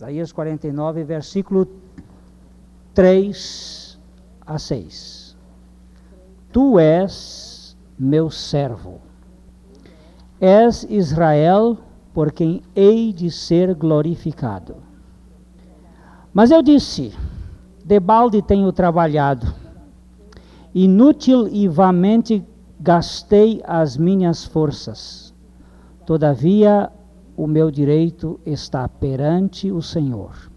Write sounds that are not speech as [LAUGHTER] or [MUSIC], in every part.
Isaías 49, versículo 3 a 6. Tu és meu servo. És Israel por quem hei de ser glorificado. Mas eu disse: debalde tenho trabalhado, inútil e vamente gastei as minhas forças. Todavia, o meu direito está perante o Senhor,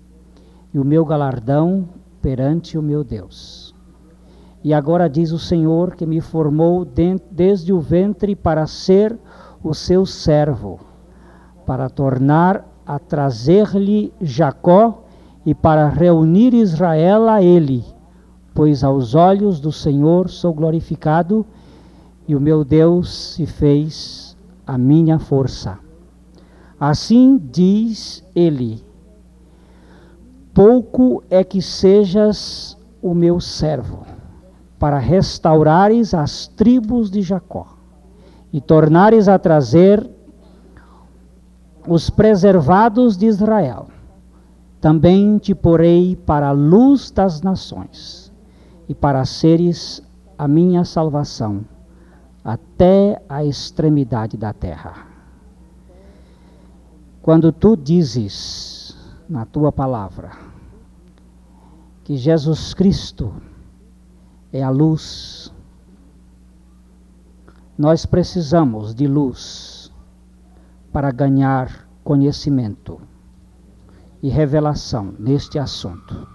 e o meu galardão perante o meu Deus. E agora diz o Senhor que me formou desde o ventre para ser o seu servo, para tornar a trazer-lhe Jacó e para reunir Israel a ele, pois aos olhos do Senhor sou glorificado e o meu Deus se fez a minha força. Assim diz ele: Pouco é que sejas o meu servo, para restaurares as tribos de Jacó e tornares a trazer os preservados de Israel. Também te porei para a luz das nações e para seres a minha salvação até a extremidade da terra. Quando tu dizes na tua palavra que Jesus Cristo é a luz, nós precisamos de luz para ganhar conhecimento e revelação neste assunto.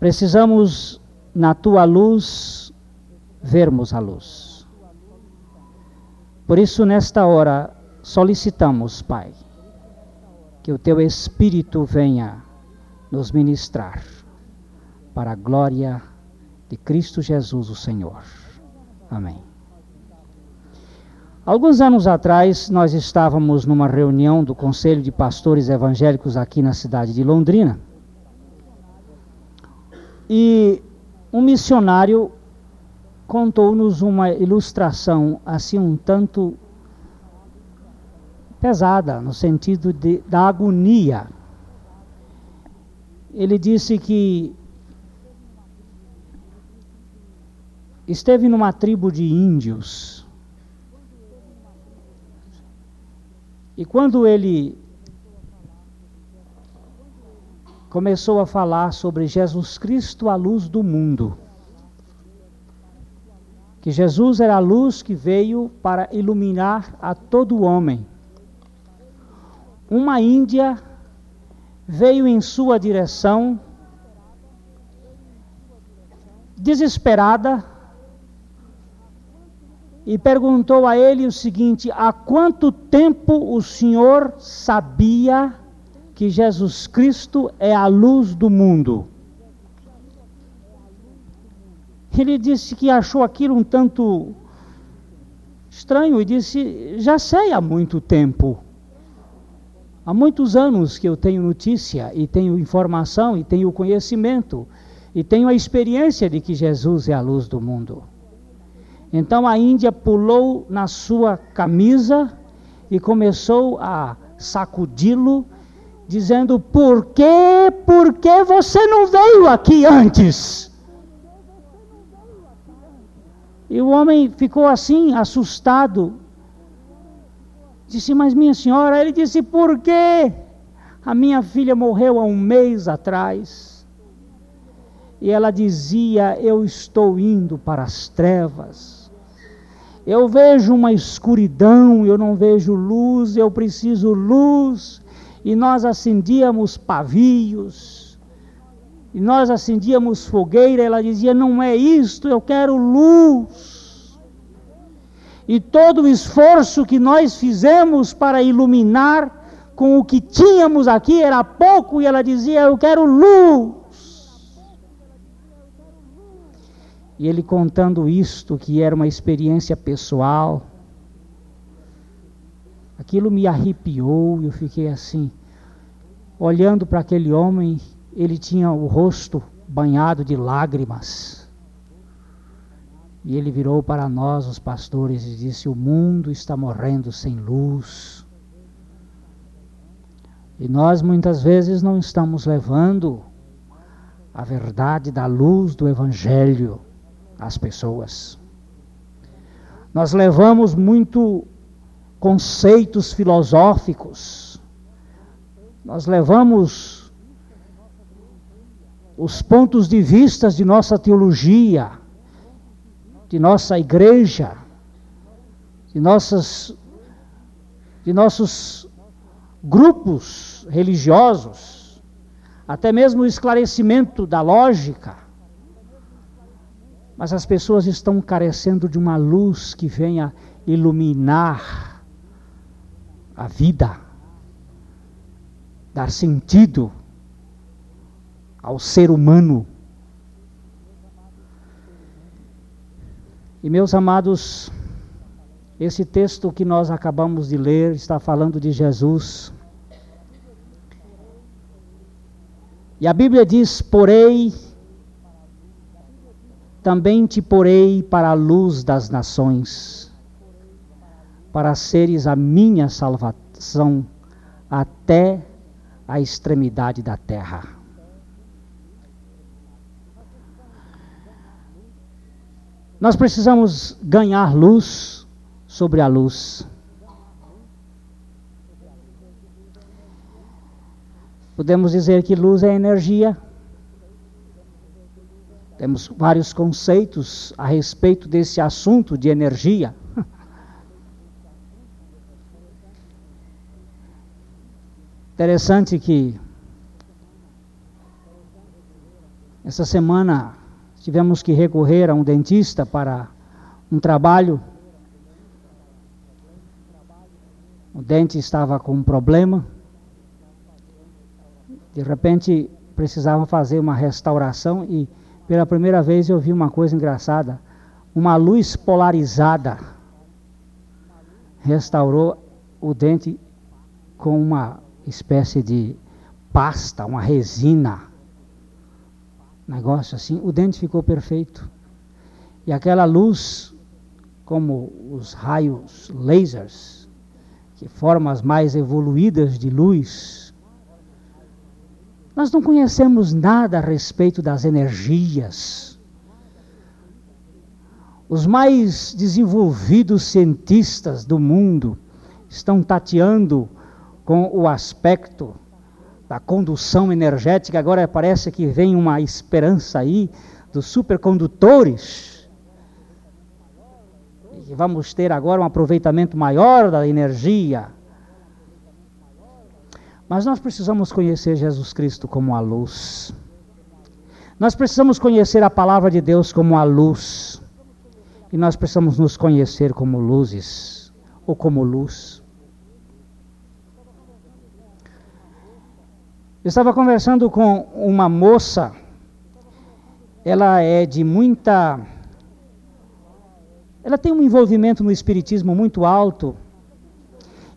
Precisamos, na tua luz, vermos a luz. Por isso, nesta hora, solicitamos, Pai, que o teu Espírito venha nos ministrar para a glória de Cristo Jesus, o Senhor. Amém. Alguns anos atrás, nós estávamos numa reunião do Conselho de Pastores Evangélicos aqui na cidade de Londrina. E um missionário contou-nos uma ilustração assim um tanto pesada, no sentido de, da agonia. Ele disse que esteve numa tribo de índios. E quando ele começou a falar sobre Jesus Cristo, a luz do mundo, que Jesus era a luz que veio para iluminar a todo homem. Uma Índia veio em sua direção, desesperada, e perguntou a ele o seguinte: há quanto tempo o senhor sabia que Jesus Cristo é a luz do mundo? Ele disse que achou aquilo um tanto estranho e disse: Já sei há muito tempo. Há muitos anos que eu tenho notícia e tenho informação e tenho conhecimento e tenho a experiência de que Jesus é a luz do mundo. Então a Índia pulou na sua camisa e começou a sacudi-lo, dizendo: Por que, por que você não veio aqui antes? E o homem ficou assim, assustado. Disse, mas minha senhora, ele disse, por quê? A minha filha morreu há um mês atrás. E ela dizia: Eu estou indo para as trevas. Eu vejo uma escuridão, eu não vejo luz, eu preciso luz. E nós acendíamos pavios e nós acendíamos fogueira, ela dizia: Não é isto, eu quero luz. E todo o esforço que nós fizemos para iluminar com o que tínhamos aqui era pouco, e ela dizia: Eu quero luz. E ele contando isto, que era uma experiência pessoal, aquilo me arrepiou, e eu fiquei assim, olhando para aquele homem ele tinha o rosto banhado de lágrimas. E ele virou para nós, os pastores, e disse: O mundo está morrendo sem luz. E nós muitas vezes não estamos levando a verdade da luz do Evangelho às pessoas. Nós levamos muito conceitos filosóficos, nós levamos os pontos de vista de nossa teologia, de nossa igreja, de, nossas, de nossos grupos religiosos, até mesmo o esclarecimento da lógica. Mas as pessoas estão carecendo de uma luz que venha iluminar a vida, dar sentido ao ser humano. E meus amados, esse texto que nós acabamos de ler está falando de Jesus. E a Bíblia diz: Porei, também te porei para a luz das nações, para seres a minha salvação até a extremidade da terra. Nós precisamos ganhar luz sobre a luz. Podemos dizer que luz é energia. Temos vários conceitos a respeito desse assunto de energia. [LAUGHS] Interessante que essa semana tivemos que recorrer a um dentista para um trabalho o dente estava com um problema. De repente precisava fazer uma restauração e pela primeira vez eu vi uma coisa engraçada. Uma luz polarizada restaurou o dente com uma espécie de pasta, uma resina. Negócio assim, o dente ficou perfeito. E aquela luz, como os raios lasers, que formas mais evoluídas de luz. Nós não conhecemos nada a respeito das energias. Os mais desenvolvidos cientistas do mundo estão tateando com o aspecto da condução energética. Agora parece que vem uma esperança aí dos supercondutores que vamos ter agora um aproveitamento maior da energia. Mas nós precisamos conhecer Jesus Cristo como a luz. Nós precisamos conhecer a palavra de Deus como a luz. E nós precisamos nos conhecer como luzes ou como luz. Eu estava conversando com uma moça, ela é de muita ela tem um envolvimento no espiritismo muito alto.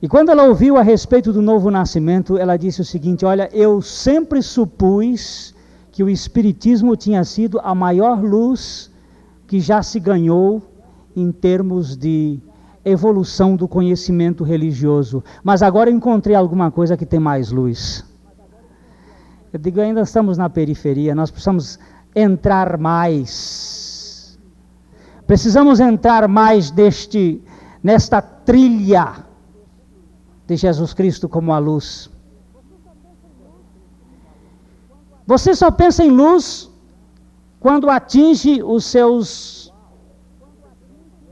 E quando ela ouviu a respeito do novo nascimento, ela disse o seguinte: Olha, eu sempre supus que o espiritismo tinha sido a maior luz que já se ganhou em termos de evolução do conhecimento religioso. Mas agora encontrei alguma coisa que tem mais luz. Eu digo, ainda estamos na periferia, nós precisamos entrar mais Precisamos entrar mais deste, nesta trilha de Jesus Cristo como a luz. Você só pensa em luz quando atinge os seus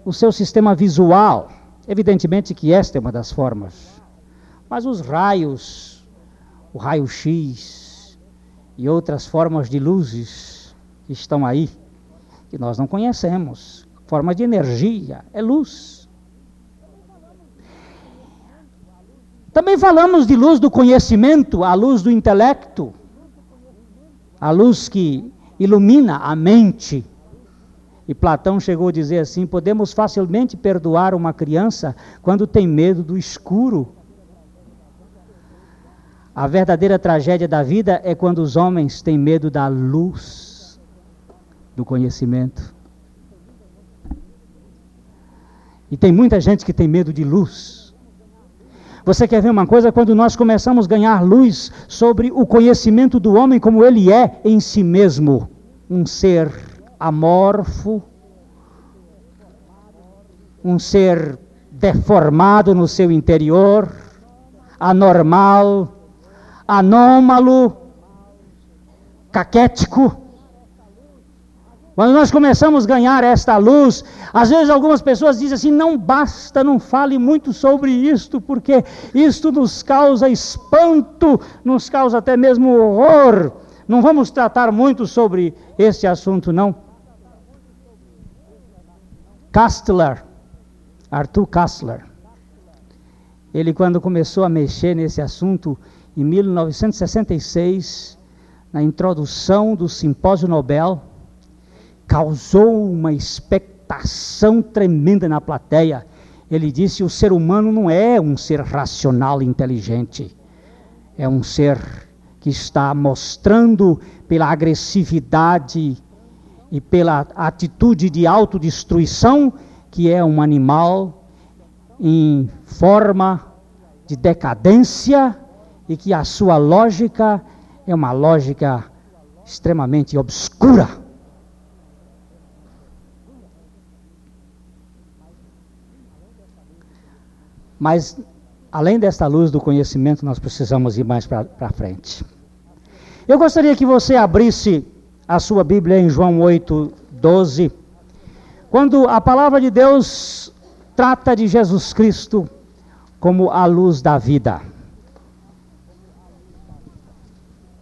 o seu sistema visual. Evidentemente que esta é uma das formas. Mas os raios, o raio X e outras formas de luzes que estão aí, que nós não conhecemos, forma de energia, é luz. Também falamos de luz do conhecimento, a luz do intelecto, a luz que ilumina a mente. E Platão chegou a dizer assim: podemos facilmente perdoar uma criança quando tem medo do escuro. A verdadeira tragédia da vida é quando os homens têm medo da luz do conhecimento. E tem muita gente que tem medo de luz. Você quer ver uma coisa? Quando nós começamos a ganhar luz sobre o conhecimento do homem como ele é em si mesmo, um ser amorfo, um ser deformado no seu interior, anormal, anômalo, caquético. Quando nós começamos a ganhar esta luz, às vezes algumas pessoas dizem assim: não basta, não fale muito sobre isto, porque isto nos causa espanto, nos causa até mesmo horror. Não vamos tratar muito sobre este assunto, não. Kastler, Arthur Kastler, ele quando começou a mexer nesse assunto, em 1966, na introdução do Simpósio Nobel, causou uma expectação tremenda na plateia. Ele disse: o ser humano não é um ser racional e inteligente, é um ser que está mostrando pela agressividade e pela atitude de autodestruição que é um animal em forma de decadência e que a sua lógica é uma lógica extremamente obscura. Mas, além desta luz do conhecimento, nós precisamos ir mais para frente. Eu gostaria que você abrisse a sua Bíblia em João 8, 12. Quando a palavra de Deus trata de Jesus Cristo como a luz da vida.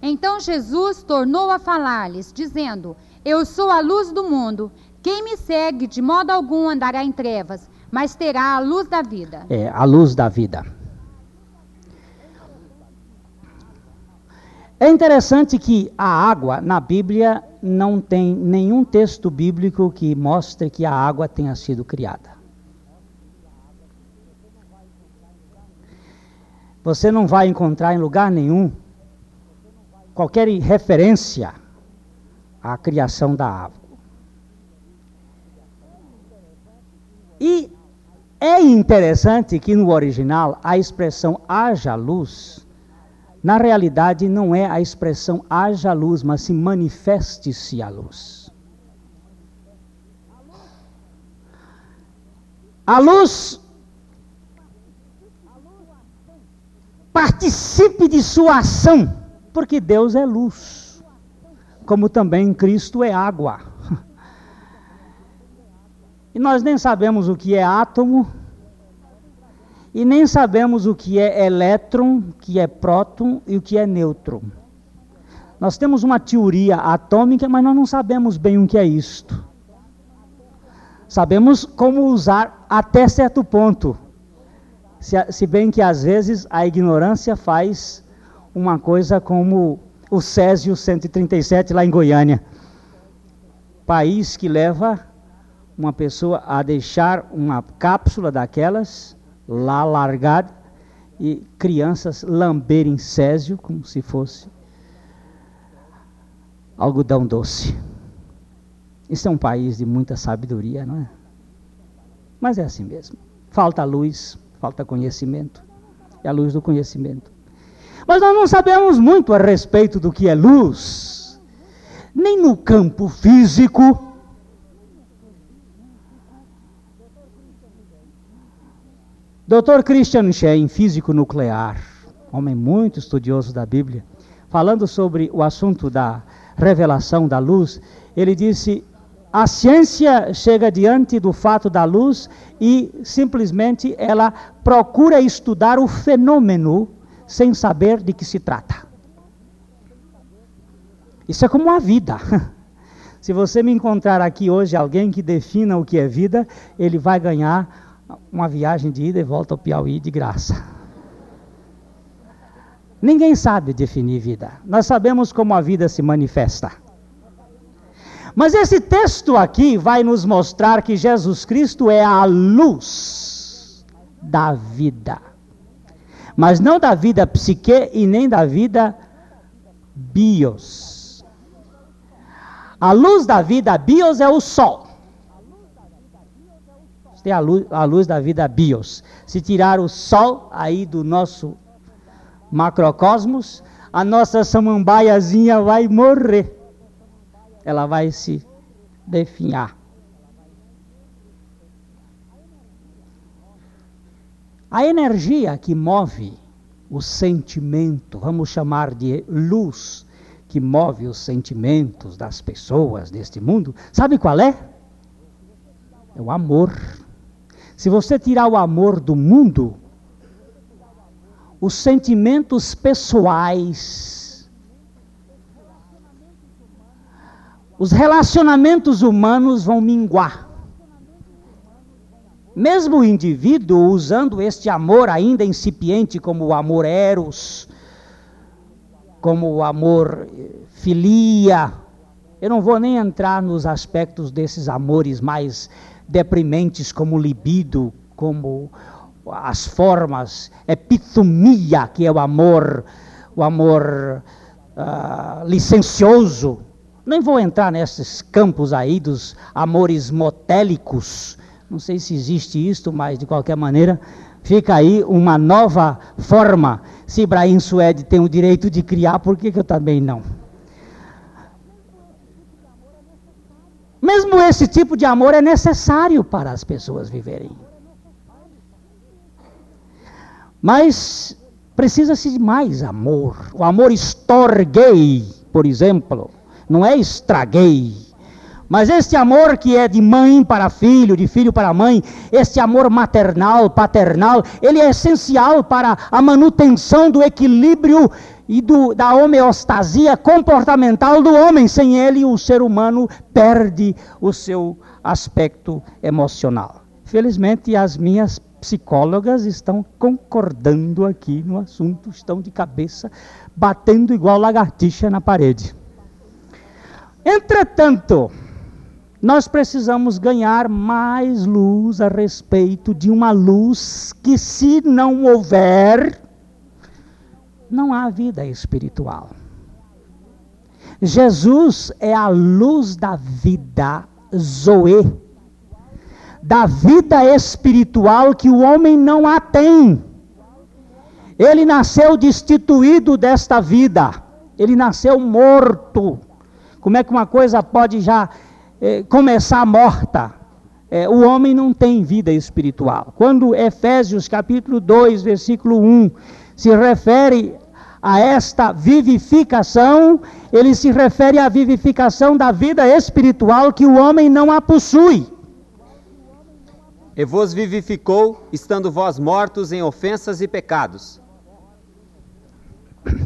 Então Jesus tornou a falar-lhes, dizendo: Eu sou a luz do mundo. Quem me segue de modo algum andará em trevas, mas terá a luz da vida. É, a luz da vida. É interessante que a água na Bíblia não tem nenhum texto bíblico que mostre que a água tenha sido criada. Você não vai encontrar em lugar nenhum qualquer referência à criação da água. E é interessante que no original a expressão haja luz, na realidade não é a expressão haja luz, mas se manifeste-se a luz. A luz participe de sua ação, porque Deus é luz, como também Cristo é água. [LAUGHS] E nós nem sabemos o que é átomo, e nem sabemos o que é elétron, o que é próton e o que é nêutron. Nós temos uma teoria atômica, mas nós não sabemos bem o que é isto. Sabemos como usar até certo ponto. Se, se bem que às vezes a ignorância faz uma coisa como o Césio 137 lá em Goiânia. País que leva uma pessoa a deixar uma cápsula daquelas lá largada e crianças lamberem césio como se fosse algodão doce. Isso é um país de muita sabedoria, não é? Mas é assim mesmo. Falta luz, falta conhecimento. É a luz do conhecimento. Mas nós não sabemos muito a respeito do que é luz, nem no campo físico, Dr. Christian Schein, físico nuclear, homem muito estudioso da Bíblia, falando sobre o assunto da revelação da luz, ele disse: a ciência chega diante do fato da luz e simplesmente ela procura estudar o fenômeno sem saber de que se trata. Isso é como a vida. [LAUGHS] Se você me encontrar aqui hoje alguém que defina o que é vida, ele vai ganhar uma viagem de ida e volta ao Piauí de graça. Ninguém sabe definir vida. Nós sabemos como a vida se manifesta. Mas esse texto aqui vai nos mostrar que Jesus Cristo é a luz da vida. Mas não da vida psique e nem da vida bios. A luz da vida bios é o sol ter a luz, a luz da vida bios. Se tirar o sol aí do nosso macrocosmos, a nossa samambaiazinha vai morrer. Ela vai se definhar. A energia que move o sentimento, vamos chamar de luz, que move os sentimentos das pessoas deste mundo, sabe qual é? É o amor. Se você tirar o amor do mundo, os sentimentos pessoais, os relacionamentos humanos vão minguar. Mesmo o indivíduo usando este amor ainda incipiente, como o amor eros, como o amor eh, filia, eu não vou nem entrar nos aspectos desses amores mais deprimentes, como libido, como as formas, epitomia, que é o amor, o amor uh, licencioso. Nem vou entrar nesses campos aí dos amores motélicos. Não sei se existe isto, mas de qualquer maneira, fica aí uma nova forma. Se Ibrahim Suede tem o direito de criar, por que, que eu também não? Mesmo esse tipo de amor é necessário para as pessoas viverem. Mas precisa-se de mais amor. O amor estorguei, por exemplo, não é estraguei. Mas este amor que é de mãe para filho, de filho para mãe, este amor maternal, paternal, ele é essencial para a manutenção do equilíbrio e do, da homeostasia comportamental do homem. Sem ele, o ser humano perde o seu aspecto emocional. Felizmente, as minhas psicólogas estão concordando aqui no assunto, estão de cabeça batendo igual lagartixa na parede. Entretanto, nós precisamos ganhar mais luz a respeito de uma luz que, se não houver, não há vida espiritual. Jesus é a luz da vida, Zoe da vida espiritual que o homem não a tem. Ele nasceu destituído desta vida, ele nasceu morto. Como é que uma coisa pode já eh, começar morta? Eh, o homem não tem vida espiritual. Quando Efésios capítulo 2, versículo 1 se refere a esta vivificação, ele se refere à vivificação da vida espiritual que o homem não a possui e vos vivificou, estando vós mortos em ofensas e pecados.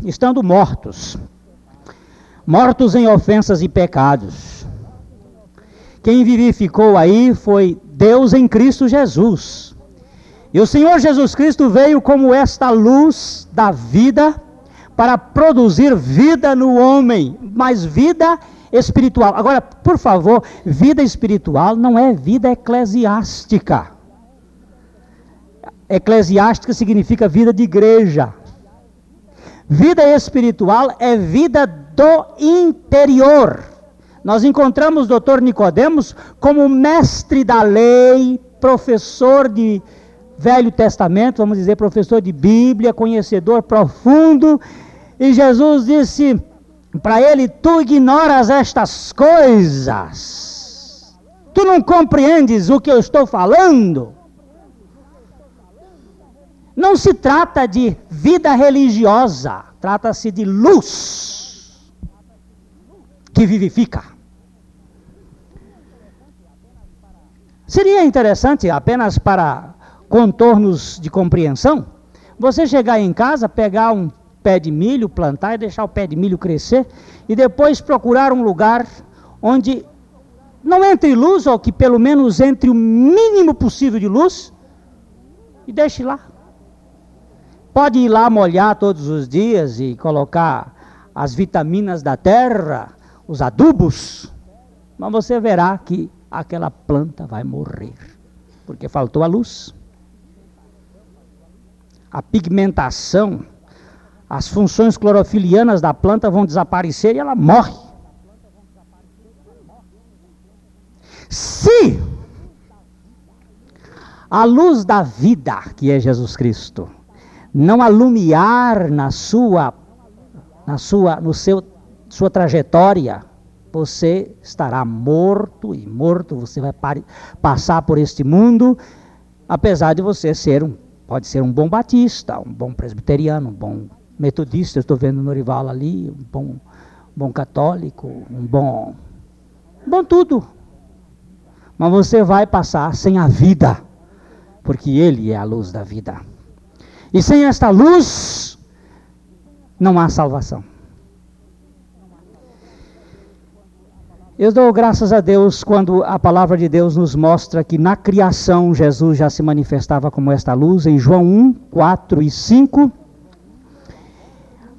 Estando mortos, mortos em ofensas e pecados. Quem vivificou aí foi Deus em Cristo Jesus. E o Senhor Jesus Cristo veio como esta luz da vida para produzir vida no homem, mas vida espiritual. Agora, por favor, vida espiritual não é vida eclesiástica. Eclesiástica significa vida de igreja. Vida espiritual é vida do interior. Nós encontramos o doutor Nicodemos como mestre da lei, professor de Velho Testamento, vamos dizer, professor de Bíblia, conhecedor profundo. E Jesus disse: para ele, tu ignoras estas coisas. Tu não compreendes o que eu estou falando. Não se trata de vida religiosa, trata-se de luz que vivifica. Seria interessante, apenas para contornos de compreensão, você chegar em casa, pegar um pé de milho, plantar e deixar o pé de milho crescer, e depois procurar um lugar onde não entre luz, ou que pelo menos entre o mínimo possível de luz, e deixe lá. Pode ir lá molhar todos os dias e colocar as vitaminas da terra, os adubos, mas você verá que aquela planta vai morrer, porque faltou a luz. A pigmentação as funções clorofilianas da planta vão desaparecer e ela morre. Se a luz da vida, que é Jesus Cristo, não alumiar na sua na sua no seu sua trajetória, você estará morto e morto, você vai passar por este mundo, apesar de você ser um pode ser um bom batista, um bom presbiteriano, um bom metodista, estou vendo o Norival ali, um bom, bom católico, um bom, bom tudo. Mas você vai passar sem a vida porque Ele é a luz da vida. E sem esta luz, não há salvação. Eu dou graças a Deus quando a palavra de Deus nos mostra que na criação Jesus já se manifestava como esta luz, em João 1, 4 e 5.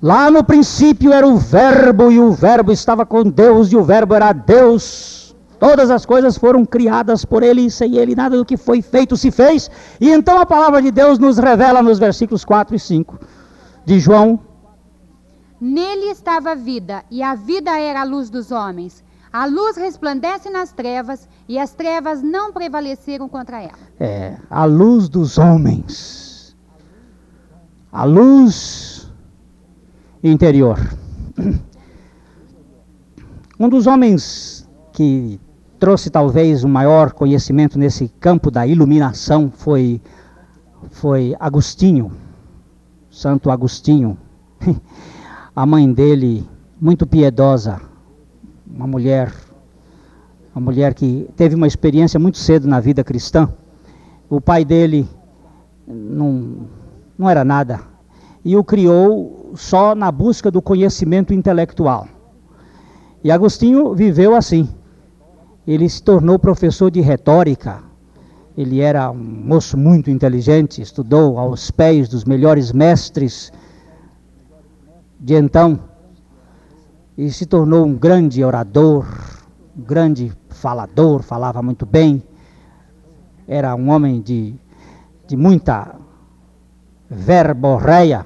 Lá no princípio era o Verbo, e o Verbo estava com Deus, e o Verbo era Deus. Todas as coisas foram criadas por ele e sem ele nada do que foi feito se fez. E então a palavra de Deus nos revela nos versículos 4 e 5 de João. Nele estava a vida, e a vida era a luz dos homens. A luz resplandece nas trevas, e as trevas não prevaleceram contra ela. É, a luz dos homens. A luz interior. Um dos homens que trouxe talvez o maior conhecimento nesse campo da iluminação foi, foi Agostinho, Santo Agostinho. [LAUGHS] A mãe dele, muito piedosa, uma mulher, uma mulher que teve uma experiência muito cedo na vida cristã. O pai dele não, não era nada e o criou só na busca do conhecimento intelectual. E Agostinho viveu assim ele se tornou professor de retórica. Ele era um moço muito inteligente, estudou aos pés dos melhores mestres de então e se tornou um grande orador, um grande falador, falava muito bem. Era um homem de, de muita verborreia,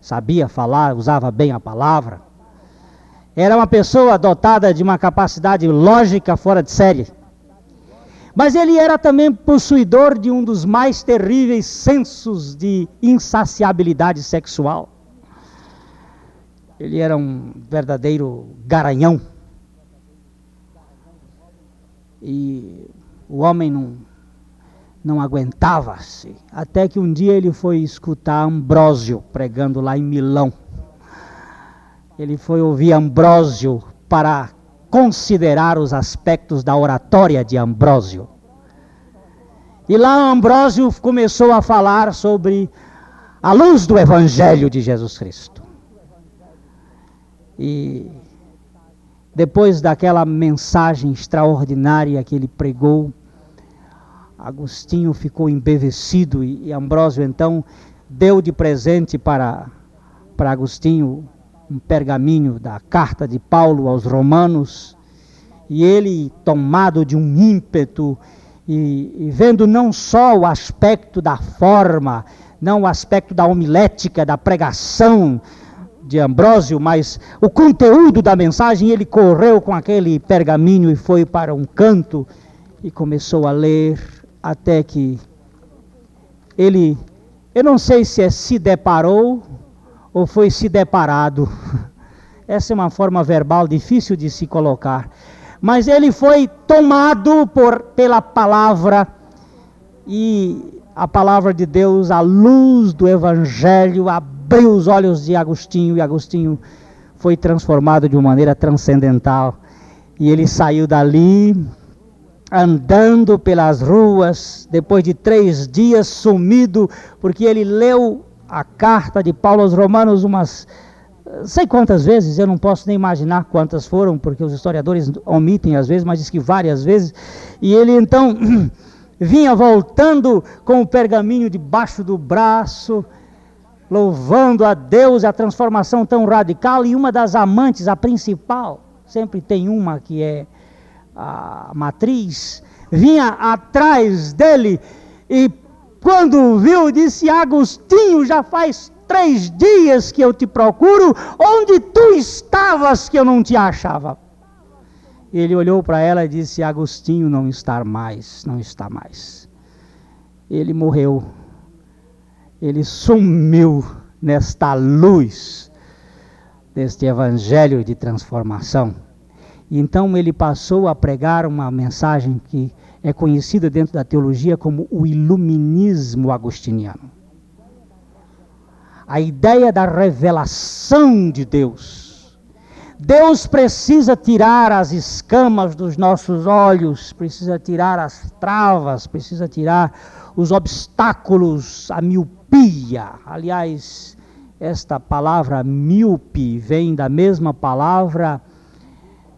sabia falar, usava bem a palavra. Era uma pessoa dotada de uma capacidade lógica fora de série. Mas ele era também possuidor de um dos mais terríveis sensos de insaciabilidade sexual. Ele era um verdadeiro garanhão. E o homem não, não aguentava-se. Até que um dia ele foi escutar Ambrósio pregando lá em Milão ele foi ouvir Ambrósio para considerar os aspectos da oratória de Ambrósio. E lá Ambrósio começou a falar sobre a luz do Evangelho de Jesus Cristo. E depois daquela mensagem extraordinária que ele pregou, Agostinho ficou embevecido e, Ambrósio então deu de presente para, para Agostinho um pergaminho da carta de Paulo aos Romanos, e ele, tomado de um ímpeto, e, e, vendo não só o aspecto da forma, não o aspecto da homilética, da pregação de Ambrósio, mas o conteúdo da mensagem, ele correu com aquele pergaminho e foi para um canto e começou a ler até que ele, eu não sei se é se deparou ou foi se deparado. [LAUGHS] Essa é uma forma verbal difícil de se colocar. Mas ele foi tomado por, pela palavra e a palavra de Deus, a luz do Evangelho, abriu os olhos de Agostinho e Agostinho foi transformado de uma maneira transcendental. E ele saiu dali andando pelas ruas, depois de três dias sumido, porque ele leu a carta de Paulo aos Romanos umas sei quantas vezes, eu não posso nem imaginar quantas foram, porque os historiadores omitem às vezes, mas diz que várias vezes. E ele então [CLEARS THROAT] vinha voltando com o pergaminho debaixo do braço, louvando a Deus a transformação tão radical. E uma das amantes, a principal, sempre tem uma que é a matriz, vinha atrás dele e quando viu, disse: Agostinho, já faz três dias que eu te procuro, onde tu estavas que eu não te achava? Ele olhou para ela e disse: Agostinho não está mais, não está mais. ele morreu. Ele sumiu nesta luz deste evangelho de transformação. Então ele passou a pregar uma mensagem que é conhecida dentro da teologia como o iluminismo agostiniano. A ideia da revelação de Deus. Deus precisa tirar as escamas dos nossos olhos, precisa tirar as travas, precisa tirar os obstáculos, a miopia. Aliás, esta palavra míope vem da mesma palavra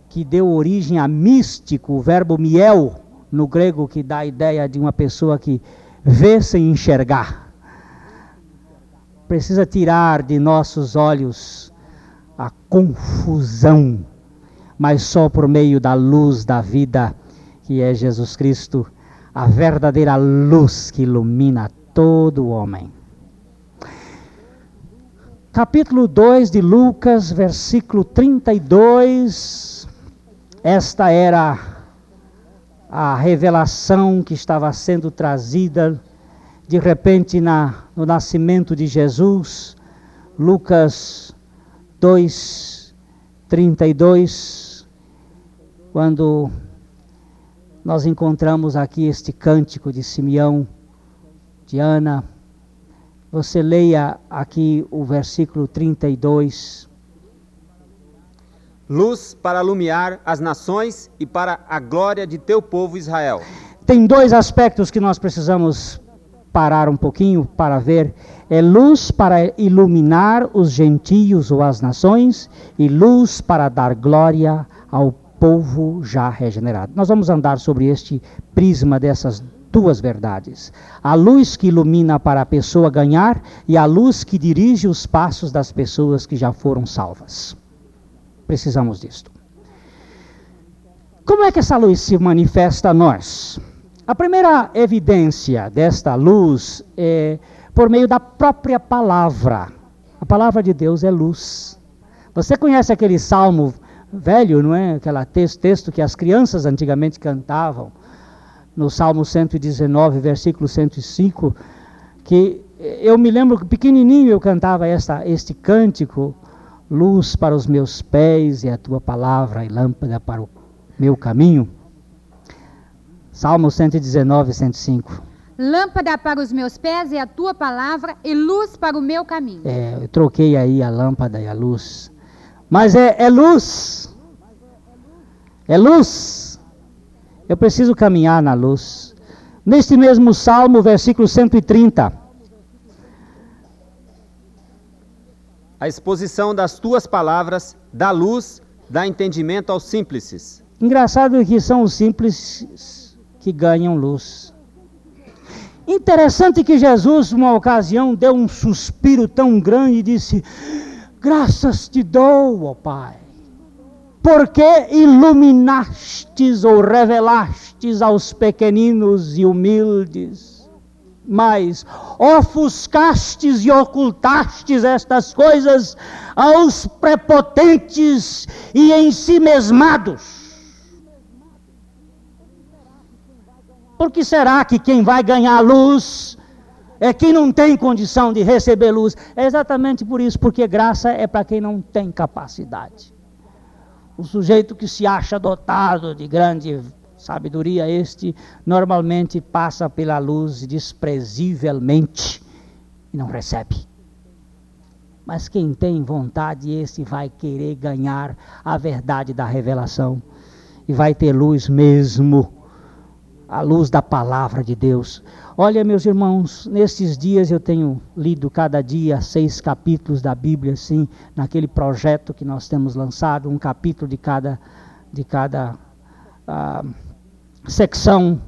que deu origem a místico, o verbo miel, no grego, que dá a ideia de uma pessoa que vê sem enxergar. Precisa tirar de nossos olhos a confusão, mas só por meio da luz da vida, que é Jesus Cristo, a verdadeira luz que ilumina todo homem. Capítulo 2 de Lucas, versículo 32 esta era a revelação que estava sendo trazida de repente na, no nascimento de Jesus. Lucas 2, 32, quando nós encontramos aqui este cântico de Simeão, de Ana. Você leia aqui o versículo 32 luz para iluminar as nações e para a glória de teu povo Israel. Tem dois aspectos que nós precisamos parar um pouquinho para ver. É luz para iluminar os gentios ou as nações e luz para dar glória ao povo já regenerado. Nós vamos andar sobre este prisma dessas duas verdades: a luz que ilumina para a pessoa ganhar e a luz que dirige os passos das pessoas que já foram salvas precisamos disto. Como é que essa luz se manifesta a nós? A primeira evidência desta luz é por meio da própria palavra. A palavra de Deus é luz. Você conhece aquele salmo velho, não é? Aquele texto, texto que as crianças antigamente cantavam, no Salmo 119, versículo 105, que eu me lembro que pequenininho eu cantava esta, este cântico, luz para os meus pés e a tua palavra e lâmpada para o meu caminho. Salmo 119, 105. Lâmpada para os meus pés e a tua palavra e luz para o meu caminho. É, eu troquei aí a lâmpada e a luz. Mas é, é luz. É luz. Eu preciso caminhar na luz. Neste mesmo salmo, versículo 130. A exposição das tuas palavras dá luz, dá entendimento aos simples. Engraçado que são os simples que ganham luz. Interessante que Jesus, numa ocasião, deu um suspiro tão grande e disse: Graças te dou, ó Pai, porque iluminastes ou revelastes aos pequeninos e humildes mas ofuscastes e ocultastes estas coisas aos prepotentes e ensimesmados. Por que será que quem vai ganhar luz é quem não tem condição de receber luz? É exatamente por isso, porque graça é para quem não tem capacidade. O sujeito que se acha dotado de grande Sabedoria este normalmente passa pela luz desprezivelmente e não recebe. Mas quem tem vontade, esse vai querer ganhar a verdade da revelação e vai ter luz mesmo, a luz da palavra de Deus. Olha, meus irmãos, nesses dias eu tenho lido cada dia seis capítulos da Bíblia, assim, naquele projeto que nós temos lançado, um capítulo de cada, de cada uh, secção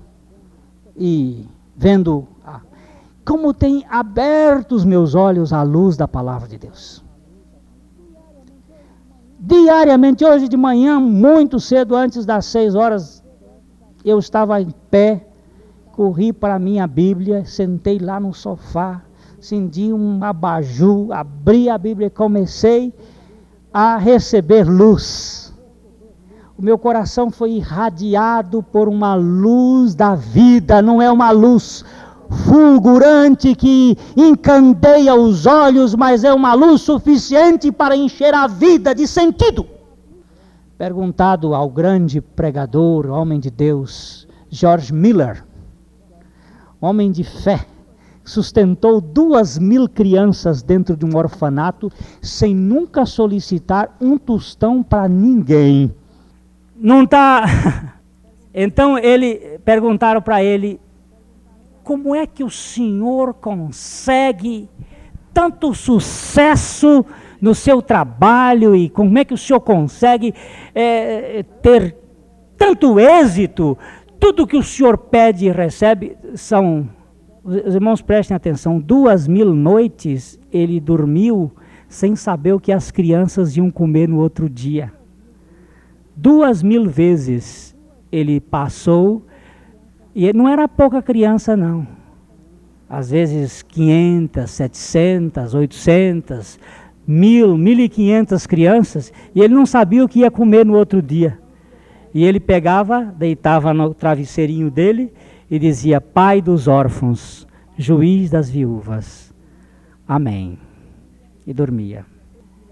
e vendo como tem aberto os meus olhos à luz da palavra de Deus. Diariamente, hoje de manhã, muito cedo, antes das seis horas, eu estava em pé, corri para a minha Bíblia, sentei lá no sofá, acendi um abajur, abri a Bíblia e comecei a receber luz o meu coração foi irradiado por uma luz da vida, não é uma luz fulgurante que encandeia os olhos, mas é uma luz suficiente para encher a vida de sentido. Perguntado ao grande pregador, homem de Deus, George Miller, homem de fé, sustentou duas mil crianças dentro de um orfanato sem nunca solicitar um tostão para ninguém. Não está. [LAUGHS] Então ele perguntaram para ele como é que o senhor consegue tanto sucesso no seu trabalho e como é que o senhor consegue é, ter tanto êxito? Tudo que o senhor pede e recebe são os irmãos prestem atenção, duas mil noites ele dormiu sem saber o que as crianças iam comer no outro dia. Duas mil vezes ele passou, e não era pouca criança, não. Às vezes 500, 700, 800, mil, mil e quinhentas crianças, e ele não sabia o que ia comer no outro dia. E ele pegava, deitava no travesseirinho dele e dizia: Pai dos órfãos, juiz das viúvas. Amém. E dormia.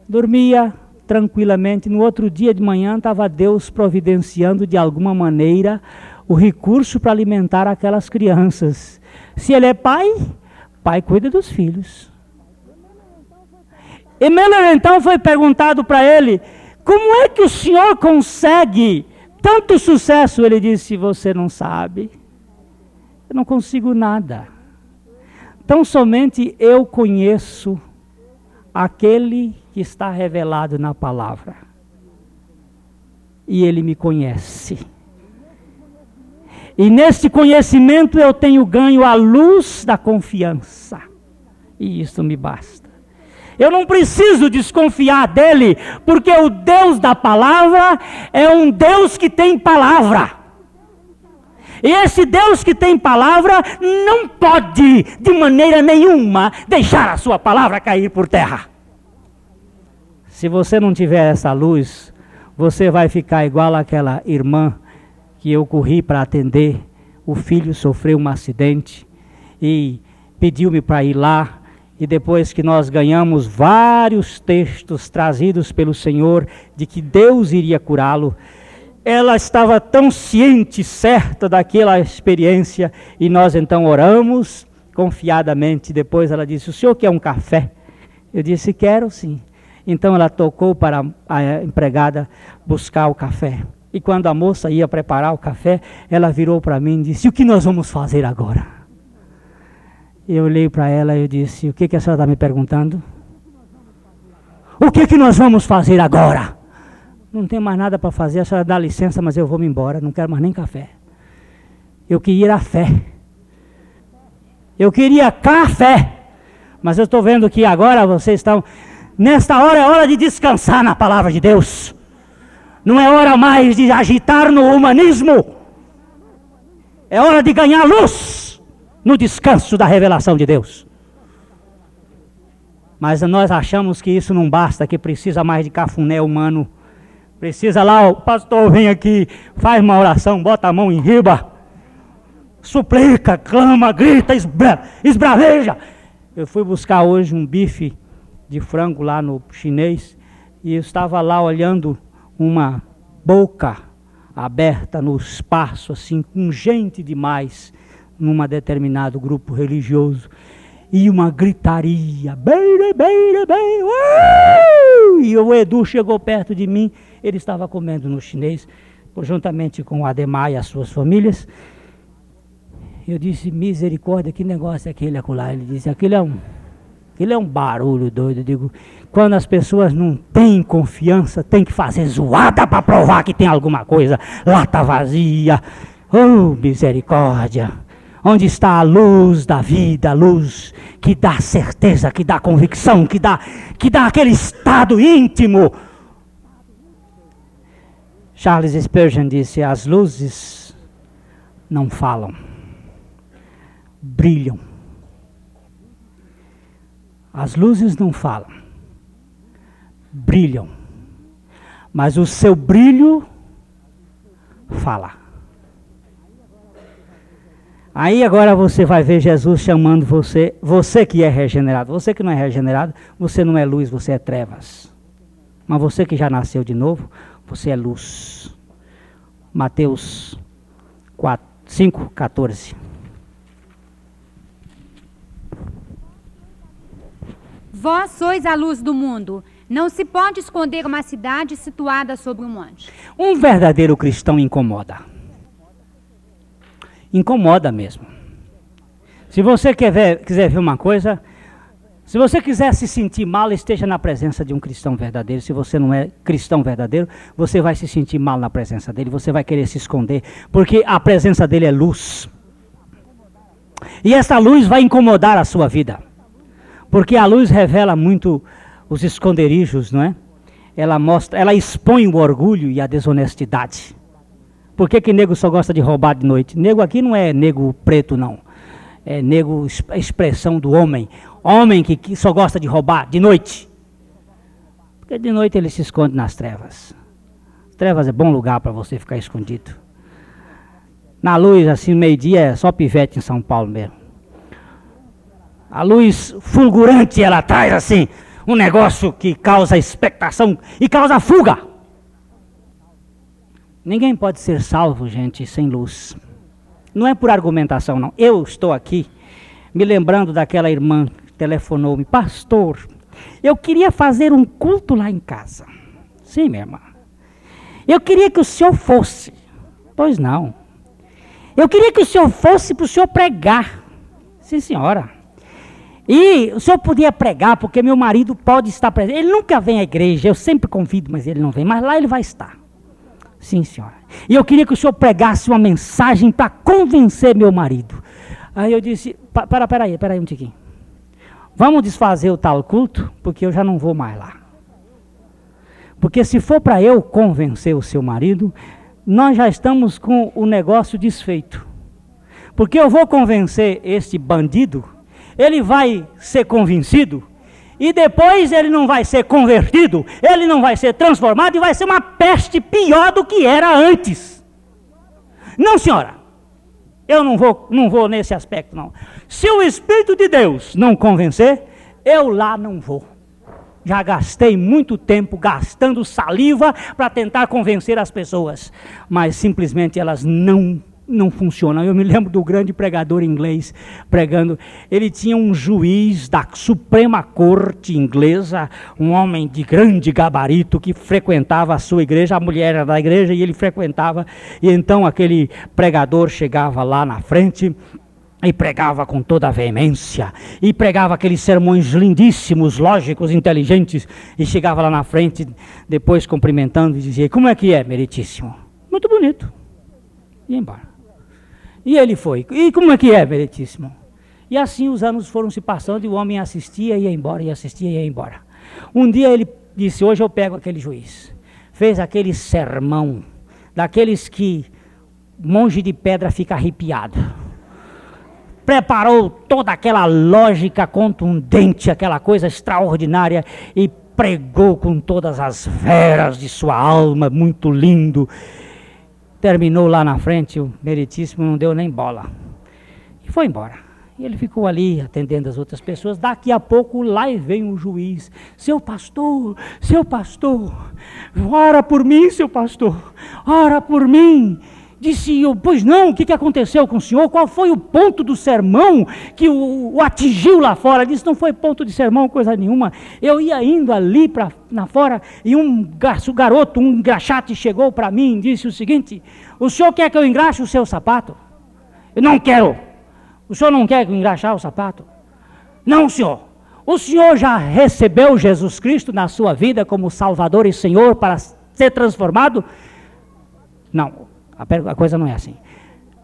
Dormia tranquilamente. No outro dia de manhã estava Deus providenciando de alguma maneira o recurso para alimentar aquelas crianças. Se ele é pai, pai cuida dos filhos. E Miller então foi perguntado para ele: como é que o senhor consegue tanto sucesso? Ele disse: você não sabe. Eu não consigo nada. Tão somente eu conheço aquele que está revelado na palavra. E ele me conhece. E nesse conhecimento eu tenho ganho a luz da confiança. E isso me basta. Eu não preciso desconfiar dele, porque o Deus da palavra é um Deus que tem palavra. E esse Deus que tem palavra não pode, de maneira nenhuma, deixar a sua palavra cair por terra. Se você não tiver essa luz, você vai ficar igual aquela irmã que eu corri para atender. O filho sofreu um acidente e pediu-me para ir lá. E depois que nós ganhamos vários textos trazidos pelo Senhor de que Deus iria curá-lo, ela estava tão ciente, certa daquela experiência, e nós então oramos confiadamente. Depois ela disse: O senhor quer um café? Eu disse: Quero sim. Então ela tocou para a empregada buscar o café. E quando a moça ia preparar o café, ela virou para mim e disse: O que nós vamos fazer agora? Eu olhei para ela e eu disse: O que, que a senhora está me perguntando? O que, que nós vamos fazer agora? Não tenho mais nada para fazer, a senhora dá licença, mas eu vou me embora, não quero mais nem café. Eu queria a fé. Eu queria café. Mas eu estou vendo que agora vocês estão. Nesta hora é hora de descansar na palavra de Deus. Não é hora mais de agitar no humanismo. É hora de ganhar luz no descanso da revelação de Deus. Mas nós achamos que isso não basta, que precisa mais de cafuné humano Precisa lá, o pastor vem aqui, faz uma oração, bota a mão em riba, suplica, clama, grita, esbra, esbraveja. Eu fui buscar hoje um bife de frango lá no chinês e eu estava lá olhando uma boca aberta no espaço, assim, com gente demais, num determinado grupo religioso e uma gritaria, beira, beira, beira, e o Edu chegou perto de mim ele estava comendo no chinês, juntamente com o Ademar e as suas famílias. Eu disse, misericórdia, que negócio é aquele acolá? Ele disse, aquilo é um, aquilo é um barulho doido. Eu digo, quando as pessoas não têm confiança, tem que fazer zoada para provar que tem alguma coisa. Lata vazia. Oh, misericórdia. Onde está a luz da vida, a luz que dá certeza, que dá convicção, que dá, que dá aquele estado íntimo Charles Spurgeon disse: as luzes não falam, brilham. As luzes não falam, brilham. Mas o seu brilho fala. Aí agora você vai ver Jesus chamando você, você que é regenerado. Você que não é regenerado, você não é luz, você é trevas. Mas você que já nasceu de novo, você é luz. Mateus 4, 5, 14. Vós sois a luz do mundo. Não se pode esconder uma cidade situada sobre um monte. Um verdadeiro cristão incomoda. Incomoda mesmo. Se você ver, quiser ver uma coisa, se você quiser se sentir mal, esteja na presença de um cristão verdadeiro. Se você não é cristão verdadeiro, você vai se sentir mal na presença dele, você vai querer se esconder, porque a presença dele é luz. E essa luz vai incomodar a sua vida. Porque a luz revela muito os esconderijos, não é? Ela mostra, ela expõe o orgulho e a desonestidade. Por que, que nego só gosta de roubar de noite? Nego aqui não é nego preto, não. É nego, a expressão do homem. Homem que, que só gosta de roubar de noite. Porque de noite ele se esconde nas trevas. Trevas é bom lugar para você ficar escondido. Na luz, assim, meio-dia, é só pivete em São Paulo mesmo. A luz fulgurante ela traz assim um negócio que causa expectação e causa fuga. Ninguém pode ser salvo, gente, sem luz. Não é por argumentação, não. Eu estou aqui me lembrando daquela irmã que telefonou-me, pastor, eu queria fazer um culto lá em casa. Sim, minha irmã. Eu queria que o senhor fosse. Pois não. Eu queria que o senhor fosse para o senhor pregar. Sim, senhora. E o senhor podia pregar, porque meu marido pode estar presente. Ele nunca vem à igreja, eu sempre convido, mas ele não vem. Mas lá ele vai estar. Sim, senhora. E eu queria que o senhor pregasse uma mensagem para convencer meu marido. Aí eu disse: para, para aí, para aí um tiquinho. Vamos desfazer o tal culto, porque eu já não vou mais lá. Porque se for para eu convencer o seu marido, nós já estamos com o negócio desfeito. Porque eu vou convencer este bandido ele vai ser convencido e depois ele não vai ser convertido, ele não vai ser transformado e vai ser uma peste pior do que era antes. Não, senhora. Eu não vou, não vou nesse aspecto não. Se o espírito de Deus não convencer, eu lá não vou. Já gastei muito tempo gastando saliva para tentar convencer as pessoas, mas simplesmente elas não não funciona. Eu me lembro do grande pregador inglês pregando. Ele tinha um juiz da Suprema Corte inglesa, um homem de grande gabarito que frequentava a sua igreja. A mulher era da igreja e ele frequentava. E então aquele pregador chegava lá na frente e pregava com toda a veemência, e pregava aqueles sermões lindíssimos, lógicos, inteligentes, e chegava lá na frente, depois cumprimentando e dizia: Como é que é, meritíssimo? Muito bonito. E ia embora. E ele foi. E como é que é, Meritíssimo? E assim os anos foram se passando e o homem assistia e ia embora, e assistia e ia embora. Um dia ele disse: Hoje eu pego aquele juiz. Fez aquele sermão, daqueles que monge de pedra fica arrepiado. Preparou toda aquela lógica contundente, aquela coisa extraordinária e pregou com todas as veras de sua alma, muito lindo. Terminou lá na frente, o meritíssimo não deu nem bola. E foi embora. E ele ficou ali atendendo as outras pessoas. Daqui a pouco lá vem o juiz. Seu pastor, seu pastor, ora por mim, seu pastor, ora por mim. Disse eu, pois não, o que, que aconteceu com o senhor? Qual foi o ponto do sermão que o, o atingiu lá fora? Disse, não foi ponto de sermão, coisa nenhuma. Eu ia indo ali para na fora e um garoto, um engraxate chegou para mim e disse o seguinte: O senhor quer que eu engraxe o seu sapato? Eu não quero. O senhor não quer que eu engraxar o sapato? Não, senhor. O senhor já recebeu Jesus Cristo na sua vida como Salvador e Senhor para ser transformado? Não. A, coisa não é assim.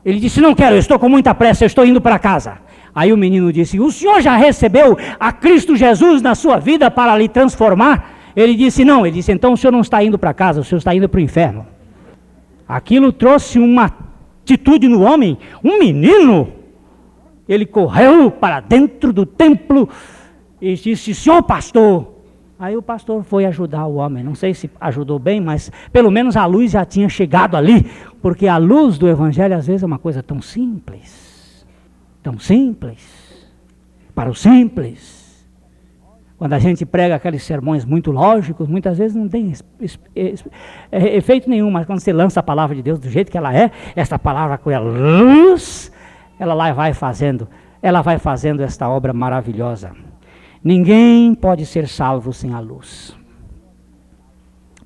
Ele disse: Não quero, eu estou com muita pressa, eu estou indo para casa. Aí o menino disse: O senhor já recebeu a Cristo Jesus na sua vida para lhe transformar? Ele disse: Não. Ele disse: Então o senhor não está indo para casa, o senhor está indo para o inferno. Aquilo trouxe uma atitude no homem, um menino. Ele correu para dentro do templo e disse: Senhor pastor, Aí o pastor foi ajudar o homem. Não sei se ajudou bem, mas pelo menos a luz já tinha chegado ali. Porque a luz do Evangelho às vezes é uma coisa tão simples. tão simples, para o simples. Quando a gente prega aqueles sermões muito lógicos, muitas vezes não tem é, efeito nenhum, mas quando você lança a palavra de Deus do jeito que ela é, essa palavra com a luz, ela lá vai fazendo, ela vai fazendo esta obra maravilhosa. Ninguém pode ser salvo sem a luz.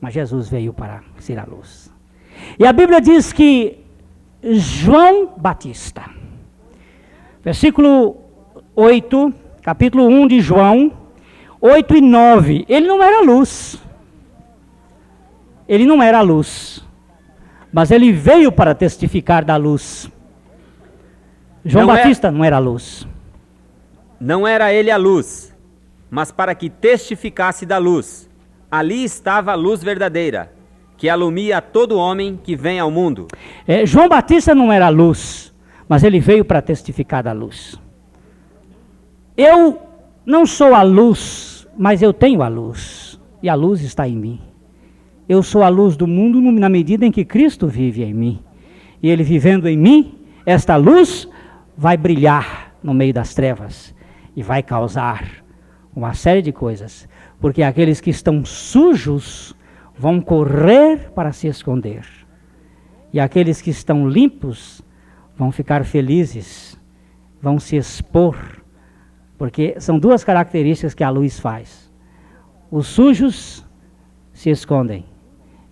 Mas Jesus veio para ser a luz. E a Bíblia diz que João Batista, versículo 8, capítulo 1 de João, 8 e 9, ele não era luz. Ele não era luz. Mas ele veio para testificar da luz. João não é- Batista é... não era luz. Não era ele a luz, mas para que testificasse da luz. Ali estava a luz verdadeira, que alumia a todo homem que vem ao mundo. É, João Batista não era luz, mas ele veio para testificar da luz. Eu não sou a luz, mas eu tenho a luz, e a luz está em mim. Eu sou a luz do mundo na medida em que Cristo vive em mim. E ele vivendo em mim, esta luz vai brilhar no meio das trevas e vai causar uma série de coisas, porque aqueles que estão sujos vão correr para se esconder, e aqueles que estão limpos vão ficar felizes, vão se expor, porque são duas características que a luz faz: os sujos se escondem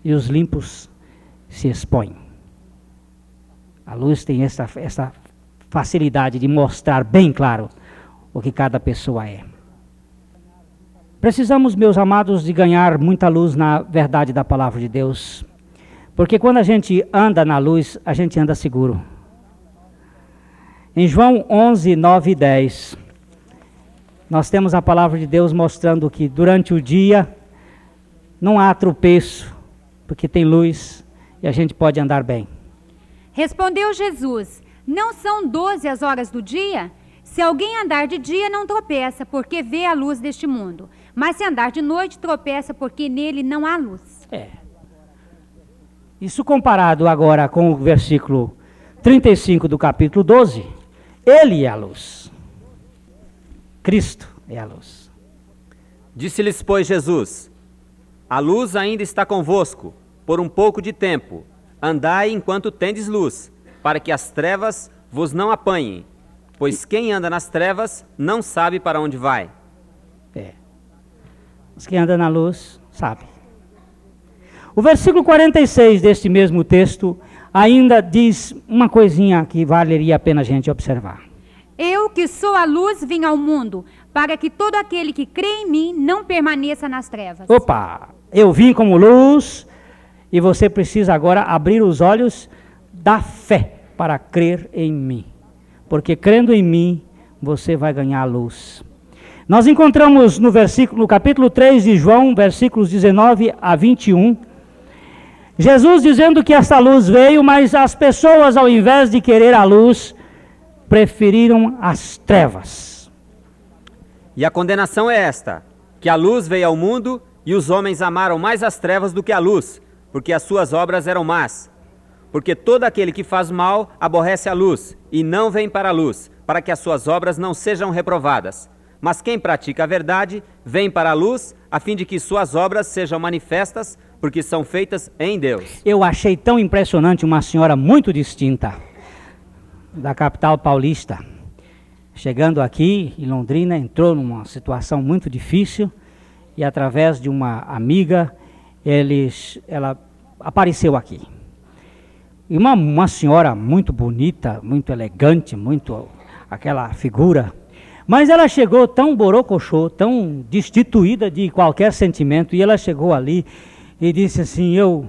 e os limpos se expõem. A luz tem essa, essa facilidade de mostrar bem claro o que cada pessoa é. Precisamos, meus amados, de ganhar muita luz na verdade da palavra de Deus. Porque quando a gente anda na luz, a gente anda seguro. Em João 11, 9 e 10, nós temos a palavra de Deus mostrando que durante o dia não há tropeço, porque tem luz e a gente pode andar bem. Respondeu Jesus: não são doze as horas do dia? Se alguém andar de dia, não tropeça, porque vê a luz deste mundo. Mas se andar de noite, tropeça, porque nele não há luz. É. Isso comparado agora com o versículo 35 do capítulo 12, ele é a luz. Cristo é a luz. Disse-lhes, pois, Jesus: A luz ainda está convosco, por um pouco de tempo. Andai enquanto tendes luz para que as trevas vos não apanhem, pois quem anda nas trevas não sabe para onde vai. É. Mas quem anda na luz sabe. O versículo 46 deste mesmo texto ainda diz uma coisinha que valeria a pena a gente observar. Eu que sou a luz vim ao mundo, para que todo aquele que crê em mim não permaneça nas trevas. Opa! Eu vim como luz e você precisa agora abrir os olhos da fé para crer em mim. Porque crendo em mim, você vai ganhar a luz. Nós encontramos no versículo, no capítulo 3 de João, versículos 19 a 21, Jesus dizendo que essa luz veio, mas as pessoas, ao invés de querer a luz, preferiram as trevas. E a condenação é esta: que a luz veio ao mundo e os homens amaram mais as trevas do que a luz, porque as suas obras eram más. Porque todo aquele que faz mal aborrece a luz e não vem para a luz, para que as suas obras não sejam reprovadas. Mas quem pratica a verdade vem para a luz, a fim de que suas obras sejam manifestas, porque são feitas em Deus. Eu achei tão impressionante uma senhora muito distinta da capital paulista. Chegando aqui em Londrina, entrou numa situação muito difícil e através de uma amiga, eles, ela apareceu aqui. E uma, uma senhora muito bonita, muito elegante, muito aquela figura. Mas ela chegou tão borocochô, tão destituída de qualquer sentimento, e ela chegou ali e disse assim: Eu,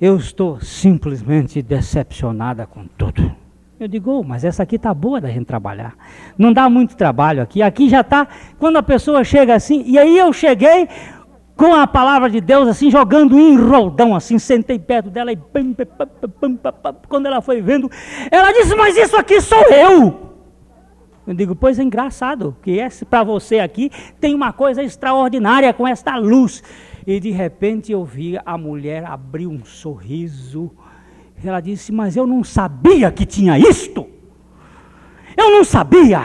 eu estou simplesmente decepcionada com tudo. Eu digo, oh, mas essa aqui tá boa da gente trabalhar. Não dá muito trabalho aqui. Aqui já está, quando a pessoa chega assim, e aí eu cheguei, com a palavra de Deus, assim, jogando em roldão, assim, sentei perto dela e quando ela foi vendo, ela disse, mas isso aqui sou eu. Eu digo, pois é engraçado, que para você aqui tem uma coisa extraordinária com esta luz. E de repente eu vi a mulher abrir um sorriso. Ela disse, mas eu não sabia que tinha isto. Eu não sabia.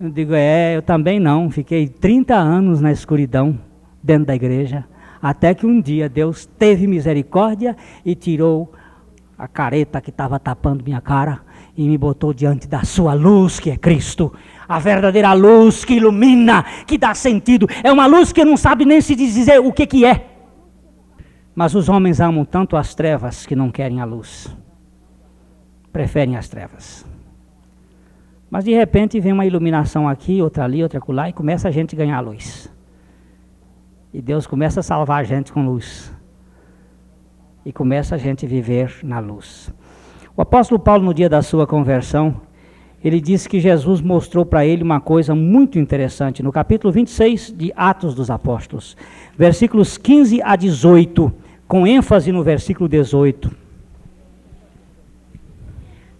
Eu digo, é, eu também não. Fiquei 30 anos na escuridão dentro da igreja, até que um dia Deus teve misericórdia e tirou a careta que estava tapando minha cara e me botou diante da sua luz, que é Cristo. A verdadeira luz que ilumina, que dá sentido. É uma luz que não sabe nem se dizer o que, que é. Mas os homens amam tanto as trevas que não querem a luz. Preferem as trevas. Mas de repente vem uma iluminação aqui, outra ali, outra acolá, e começa a gente ganhar luz. E Deus começa a salvar a gente com luz. E começa a gente viver na luz. O apóstolo Paulo, no dia da sua conversão, ele disse que Jesus mostrou para ele uma coisa muito interessante. No capítulo 26 de Atos dos Apóstolos, versículos 15 a 18, com ênfase no versículo 18.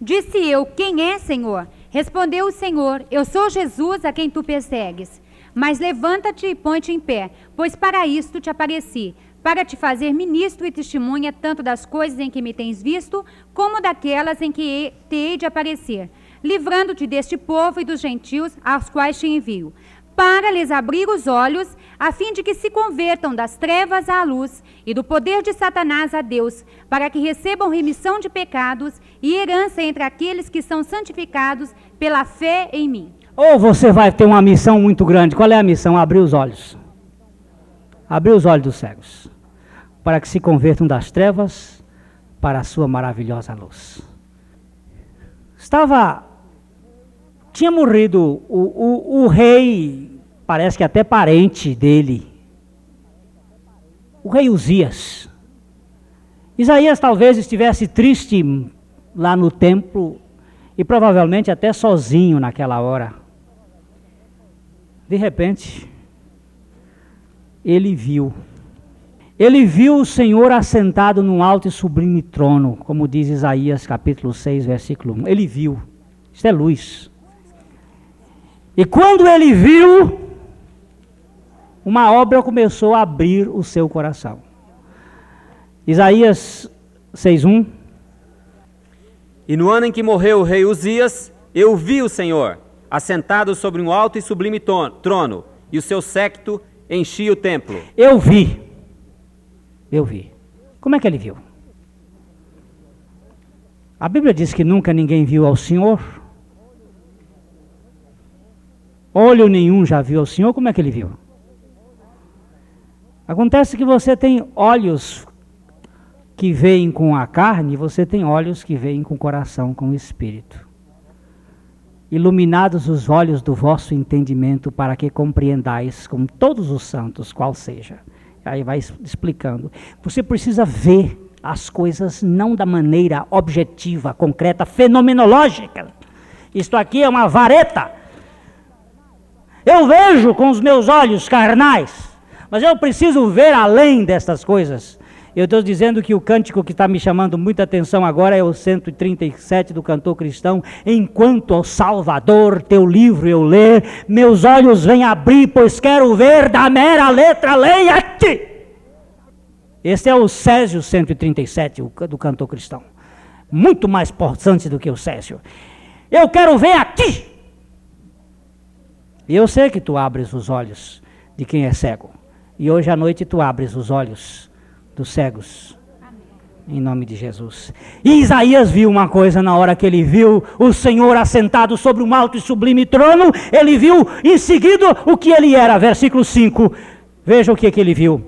Disse eu: Quem é, Senhor? Respondeu o Senhor: Eu sou Jesus a quem tu persegues. Mas levanta-te e põe-te em pé, pois para isto te apareci, para te fazer ministro e testemunha tanto das coisas em que me tens visto, como daquelas em que te hei de aparecer, livrando-te deste povo e dos gentios aos quais te envio, para lhes abrir os olhos, a fim de que se convertam das trevas à luz e do poder de Satanás a Deus, para que recebam remissão de pecados e herança entre aqueles que são santificados pela fé em mim. Ou você vai ter uma missão muito grande. Qual é a missão? Abrir os olhos. Abrir os olhos dos cegos. Para que se convertam das trevas para a sua maravilhosa luz. Estava. Tinha morrido o, o, o rei, parece que até parente dele. O rei Uzias. Isaías talvez estivesse triste lá no templo e provavelmente até sozinho naquela hora. De repente, ele viu. Ele viu o Senhor assentado num alto e sublime trono, como diz Isaías capítulo 6, versículo 1. Ele viu. Isso é luz. E quando ele viu, uma obra começou a abrir o seu coração. Isaías 6:1 E no ano em que morreu o rei Uzias, eu vi o Senhor assentado sobre um alto e sublime trono, e o seu séquito enchia o templo. Eu vi. Eu vi. Como é que ele viu? A Bíblia diz que nunca ninguém viu ao Senhor. Olho nenhum já viu ao Senhor. Como é que ele viu? Acontece que você tem olhos que veem com a carne, você tem olhos que veem com o coração, com o espírito iluminados os olhos do vosso entendimento, para que compreendais com todos os santos qual seja. Aí vai explicando. Você precisa ver as coisas não da maneira objetiva, concreta, fenomenológica. Isto aqui é uma vareta. Eu vejo com os meus olhos carnais, mas eu preciso ver além destas coisas. Eu estou dizendo que o cântico que está me chamando muita atenção agora é o 137 do cantor cristão. Enquanto ao Salvador teu livro eu ler, meus olhos vêm abrir, pois quero ver da mera letra, leia-te. Esse é o Césio 137 do cantor cristão. Muito mais importante do que o Césio. Eu quero ver aqui. E eu sei que tu abres os olhos de quem é cego. E hoje à noite tu abres os olhos dos cegos. Em nome de Jesus. E Isaías viu uma coisa na hora que ele viu o Senhor assentado sobre um alto e sublime trono, ele viu em seguida o que ele era. Versículo 5. Veja o que, que ele viu.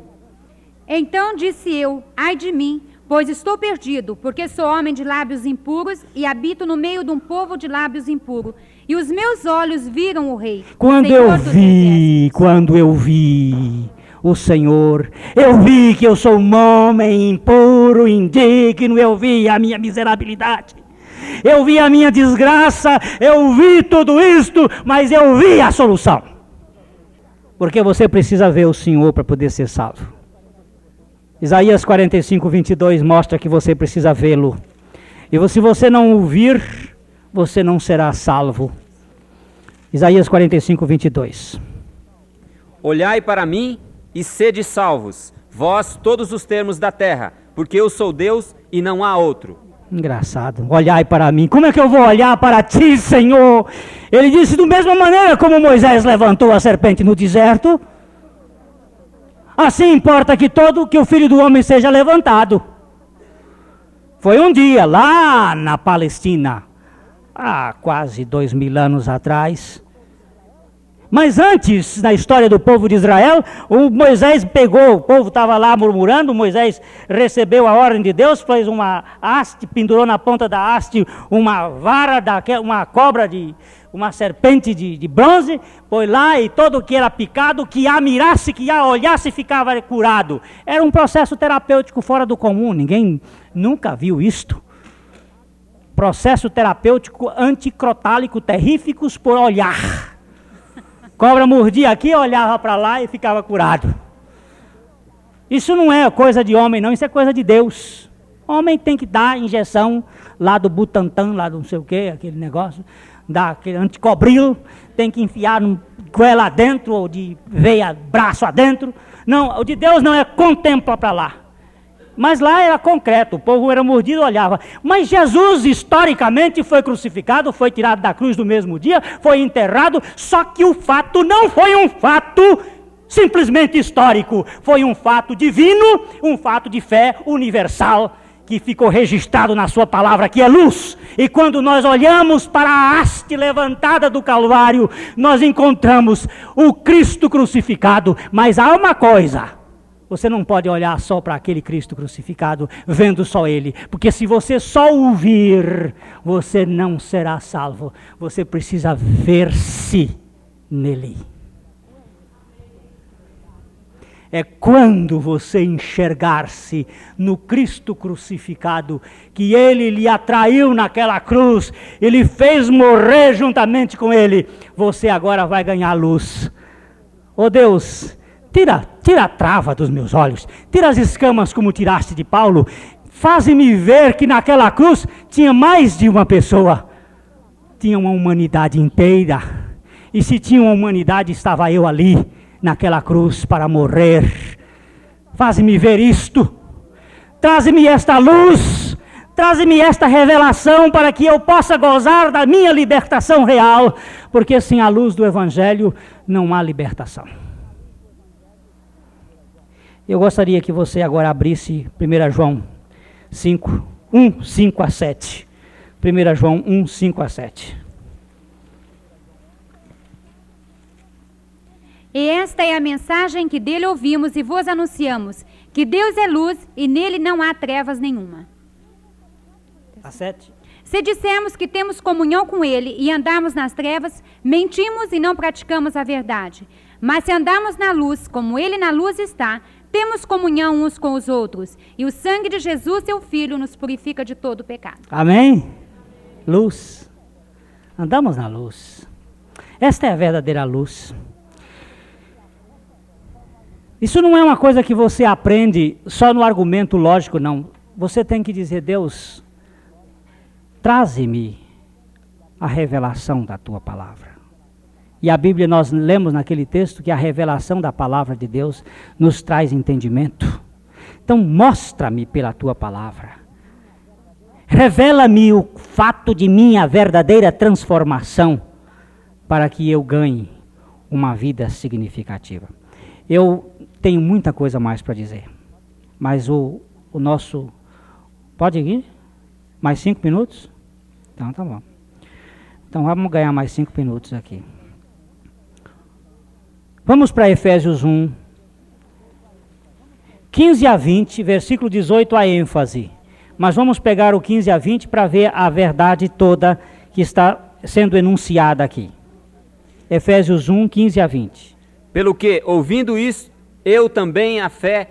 Então disse eu: Ai de mim, pois estou perdido, porque sou homem de lábios impuros e habito no meio de um povo de lábios impuros. E os meus olhos viram o Rei. Quando eu vi, quando eu vi o Senhor. Eu vi que eu sou um homem impuro, indigno, eu vi a minha miserabilidade. Eu vi a minha desgraça, eu vi tudo isto, mas eu vi a solução. Porque você precisa ver o Senhor para poder ser salvo. Isaías 45, 22 mostra que você precisa vê-lo. E se você não o vir, você não será salvo. Isaías 45, 22. Olhai para mim e sede salvos, vós todos os termos da terra, porque eu sou Deus e não há outro. Engraçado. Olhai para mim. Como é que eu vou olhar para ti, Senhor? Ele disse: do mesma maneira como Moisés levantou a serpente no deserto, assim importa que todo que o filho do homem seja levantado. Foi um dia lá na Palestina, há quase dois mil anos atrás. Mas antes, na história do povo de Israel, o Moisés pegou, o povo estava lá murmurando, Moisés recebeu a ordem de Deus, fez uma haste, pendurou na ponta da haste uma vara, uma cobra de, uma serpente de, de bronze, foi lá e todo que era picado, que a mirasse, que a olhasse, ficava curado. Era um processo terapêutico fora do comum, ninguém nunca viu isto. Processo terapêutico anticrotálico terríficos por olhar. Cobra mordia aqui, olhava para lá e ficava curado. Isso não é coisa de homem, não, isso é coisa de Deus. Homem tem que dar injeção lá do Butantan, lá do não sei o que, aquele negócio, dar aquele anticobril, tem que enfiar um goela adentro, ou de veia, braço adentro. Não, o de Deus não é contempla para lá. Mas lá era concreto, o povo era mordido, olhava. Mas Jesus, historicamente, foi crucificado, foi tirado da cruz no mesmo dia, foi enterrado, só que o fato não foi um fato simplesmente histórico, foi um fato divino, um fato de fé universal que ficou registrado na sua palavra, que é luz. E quando nós olhamos para a haste levantada do Calvário, nós encontramos o Cristo crucificado. Mas há uma coisa: você não pode olhar só para aquele Cristo crucificado, vendo só Ele, porque se você só ouvir, você não será salvo. Você precisa ver-se nele. É quando você enxergar-se no Cristo crucificado, que Ele lhe atraiu naquela cruz, Ele fez morrer juntamente com Ele, você agora vai ganhar luz. Oh Deus, Tira, tira a trava dos meus olhos, tira as escamas como tiraste de Paulo, faze-me ver que naquela cruz tinha mais de uma pessoa, tinha uma humanidade inteira, e se tinha uma humanidade, estava eu ali, naquela cruz, para morrer. Faze-me ver isto, traze-me esta luz, traze-me esta revelação para que eu possa gozar da minha libertação real, porque sem a luz do Evangelho não há libertação. Eu gostaria que você agora abrisse 1 João 5, 1, 5 a 7. 1 João 1, 5 a 7. E esta é a mensagem que dele ouvimos e vos anunciamos: que Deus é luz e nele não há trevas nenhuma. A 7. Se dissermos que temos comunhão com ele e andarmos nas trevas, mentimos e não praticamos a verdade. Mas se andarmos na luz, como ele na luz está, temos comunhão uns com os outros, e o sangue de Jesus, seu Filho, nos purifica de todo pecado. Amém? Luz. Andamos na luz. Esta é a verdadeira luz. Isso não é uma coisa que você aprende só no argumento lógico, não. Você tem que dizer, Deus, traze-me a revelação da tua palavra. E a Bíblia, nós lemos naquele texto que a revelação da palavra de Deus nos traz entendimento. Então, mostra-me pela tua palavra. Revela-me o fato de minha verdadeira transformação, para que eu ganhe uma vida significativa. Eu tenho muita coisa mais para dizer, mas o, o nosso. Pode ir? Mais cinco minutos? Então, tá bom. Então, vamos ganhar mais cinco minutos aqui. Vamos para Efésios 1, 15 a 20, versículo 18 a ênfase. Mas vamos pegar o 15 a 20 para ver a verdade toda que está sendo enunciada aqui. Efésios 1, 15 a 20. Pelo que, ouvindo isso, eu também a fé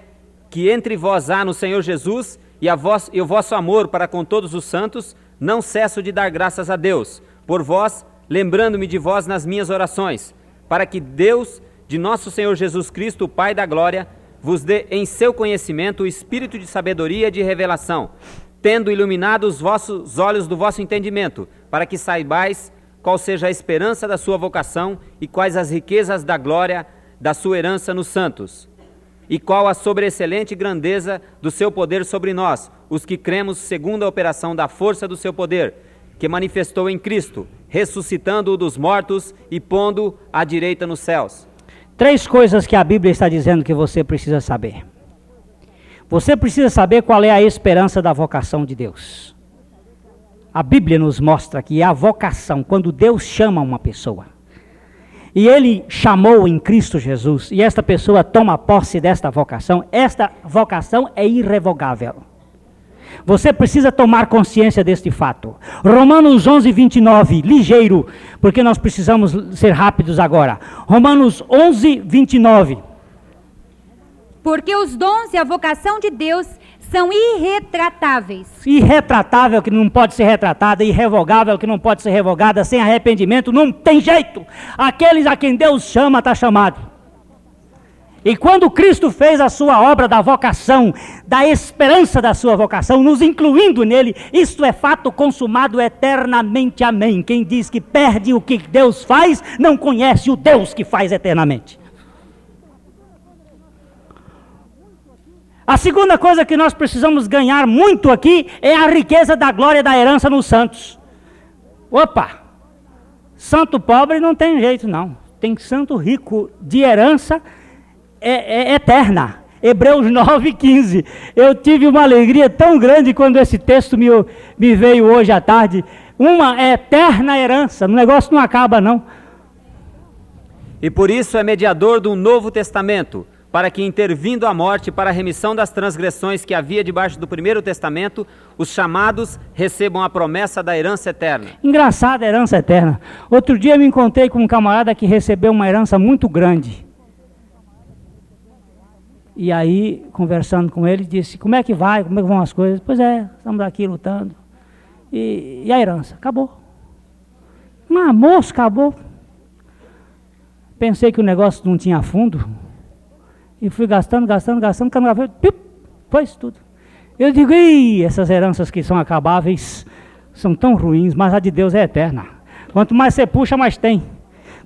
que entre vós há no Senhor Jesus e, vós, e o vosso amor para com todos os santos, não cesso de dar graças a Deus, por vós, lembrando-me de vós nas minhas orações, para que Deus de nosso Senhor Jesus Cristo, o Pai da glória, vos dê em seu conhecimento o espírito de sabedoria e de revelação, tendo iluminado os vossos olhos do vosso entendimento, para que saibais qual seja a esperança da sua vocação e quais as riquezas da glória da sua herança nos santos, E qual a sobreexcelente grandeza do seu poder sobre nós, os que cremos segundo a operação da força do seu poder, que manifestou em Cristo, ressuscitando-o dos mortos e pondo à direita nos céus. Três coisas que a Bíblia está dizendo que você precisa saber. Você precisa saber qual é a esperança da vocação de Deus. A Bíblia nos mostra que a vocação, quando Deus chama uma pessoa, e Ele chamou em Cristo Jesus, e esta pessoa toma posse desta vocação, esta vocação é irrevogável. Você precisa tomar consciência deste fato. Romanos 11, 29, ligeiro, porque nós precisamos ser rápidos agora. Romanos 11, 29. Porque os dons e a vocação de Deus são irretratáveis. Irretratável que não pode ser retratada, irrevogável que não pode ser revogada, sem arrependimento, não tem jeito. Aqueles a quem Deus chama, está chamado. E quando Cristo fez a sua obra da vocação, da esperança da sua vocação, nos incluindo nele, isto é fato consumado eternamente. Amém. Quem diz que perde o que Deus faz, não conhece o Deus que faz eternamente. A segunda coisa que nós precisamos ganhar muito aqui é a riqueza da glória da herança nos santos. Opa! Santo pobre não tem jeito, não. Tem santo rico de herança é, é eterna. Hebreus 9,15. Eu tive uma alegria tão grande quando esse texto me, me veio hoje à tarde. Uma eterna herança. O negócio não acaba, não. E por isso é mediador do Novo Testamento para que, intervindo a morte para a remissão das transgressões que havia debaixo do primeiro testamento, os chamados recebam a promessa da herança eterna. Engraçada a herança eterna. Outro dia me encontrei com um camarada que recebeu uma herança muito grande. E aí, conversando com ele, disse: Como é que vai? Como é que vão as coisas? Pois é, estamos aqui lutando. E, e a herança? Acabou. Mas, moço, acabou. Pensei que o negócio não tinha fundo. E fui gastando, gastando, gastando, quando veio, pip, foi tudo. Eu digo, Ih, essas heranças que são acabáveis são tão ruins, mas a de Deus é eterna. Quanto mais você puxa, mais tem.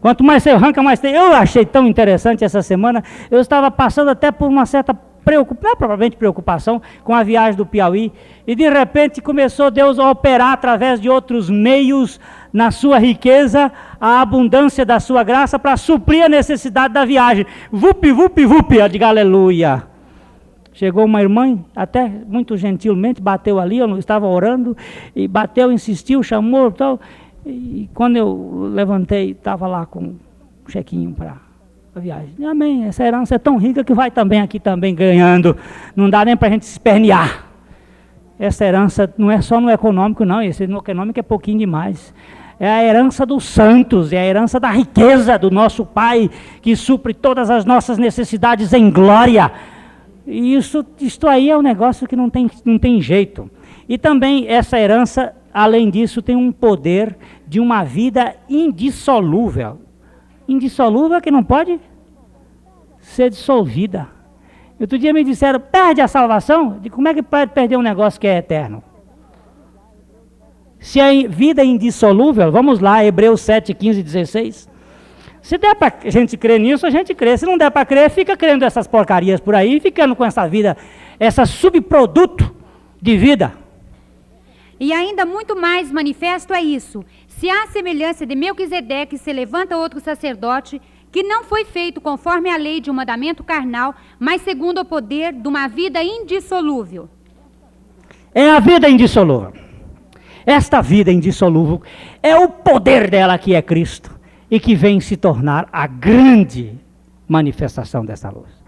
Quanto mais você arranca, mais tem. Eu achei tão interessante essa semana. Eu estava passando até por uma certa preocupação, é provavelmente preocupação, com a viagem do Piauí. E de repente começou Deus a operar através de outros meios na sua riqueza, a abundância da sua graça para suprir a necessidade da viagem. Vup, vup, vup, eu digo aleluia. Chegou uma irmã, até muito gentilmente, bateu ali, eu estava orando, e bateu, insistiu, chamou tal. E quando eu levantei, estava lá com um chequinho para a viagem. Amém, essa herança é tão rica que vai também aqui também ganhando. Não dá nem para a gente se espernear. Essa herança não é só no econômico, não. Esse no econômico é pouquinho demais é a herança dos santos, é a herança da riqueza do nosso Pai, que supre todas as nossas necessidades em glória. E isso, isto aí é um negócio que não tem, não tem jeito. E também essa herança, além disso, tem um poder de uma vida indissolúvel. Indissolúvel que não pode ser dissolvida. Outro dia me disseram, perde a salvação? De como é que pode perder um negócio que é eterno? Se a vida é indissolúvel, vamos lá, Hebreus 7, 15 16. Se der para a gente crer nisso, a gente crê. Se não der para crer, fica crendo essas porcarias por aí, ficando com essa vida, essa subproduto de vida. E ainda muito mais manifesto é isso. Se há semelhança de Melquisedeque se levanta outro sacerdote, que não foi feito conforme a lei de um mandamento carnal, mas segundo o poder de uma vida indissolúvel. É a vida indissolúvel. Esta vida indissolúvel é o poder dela que é Cristo e que vem se tornar a grande manifestação dessa luz.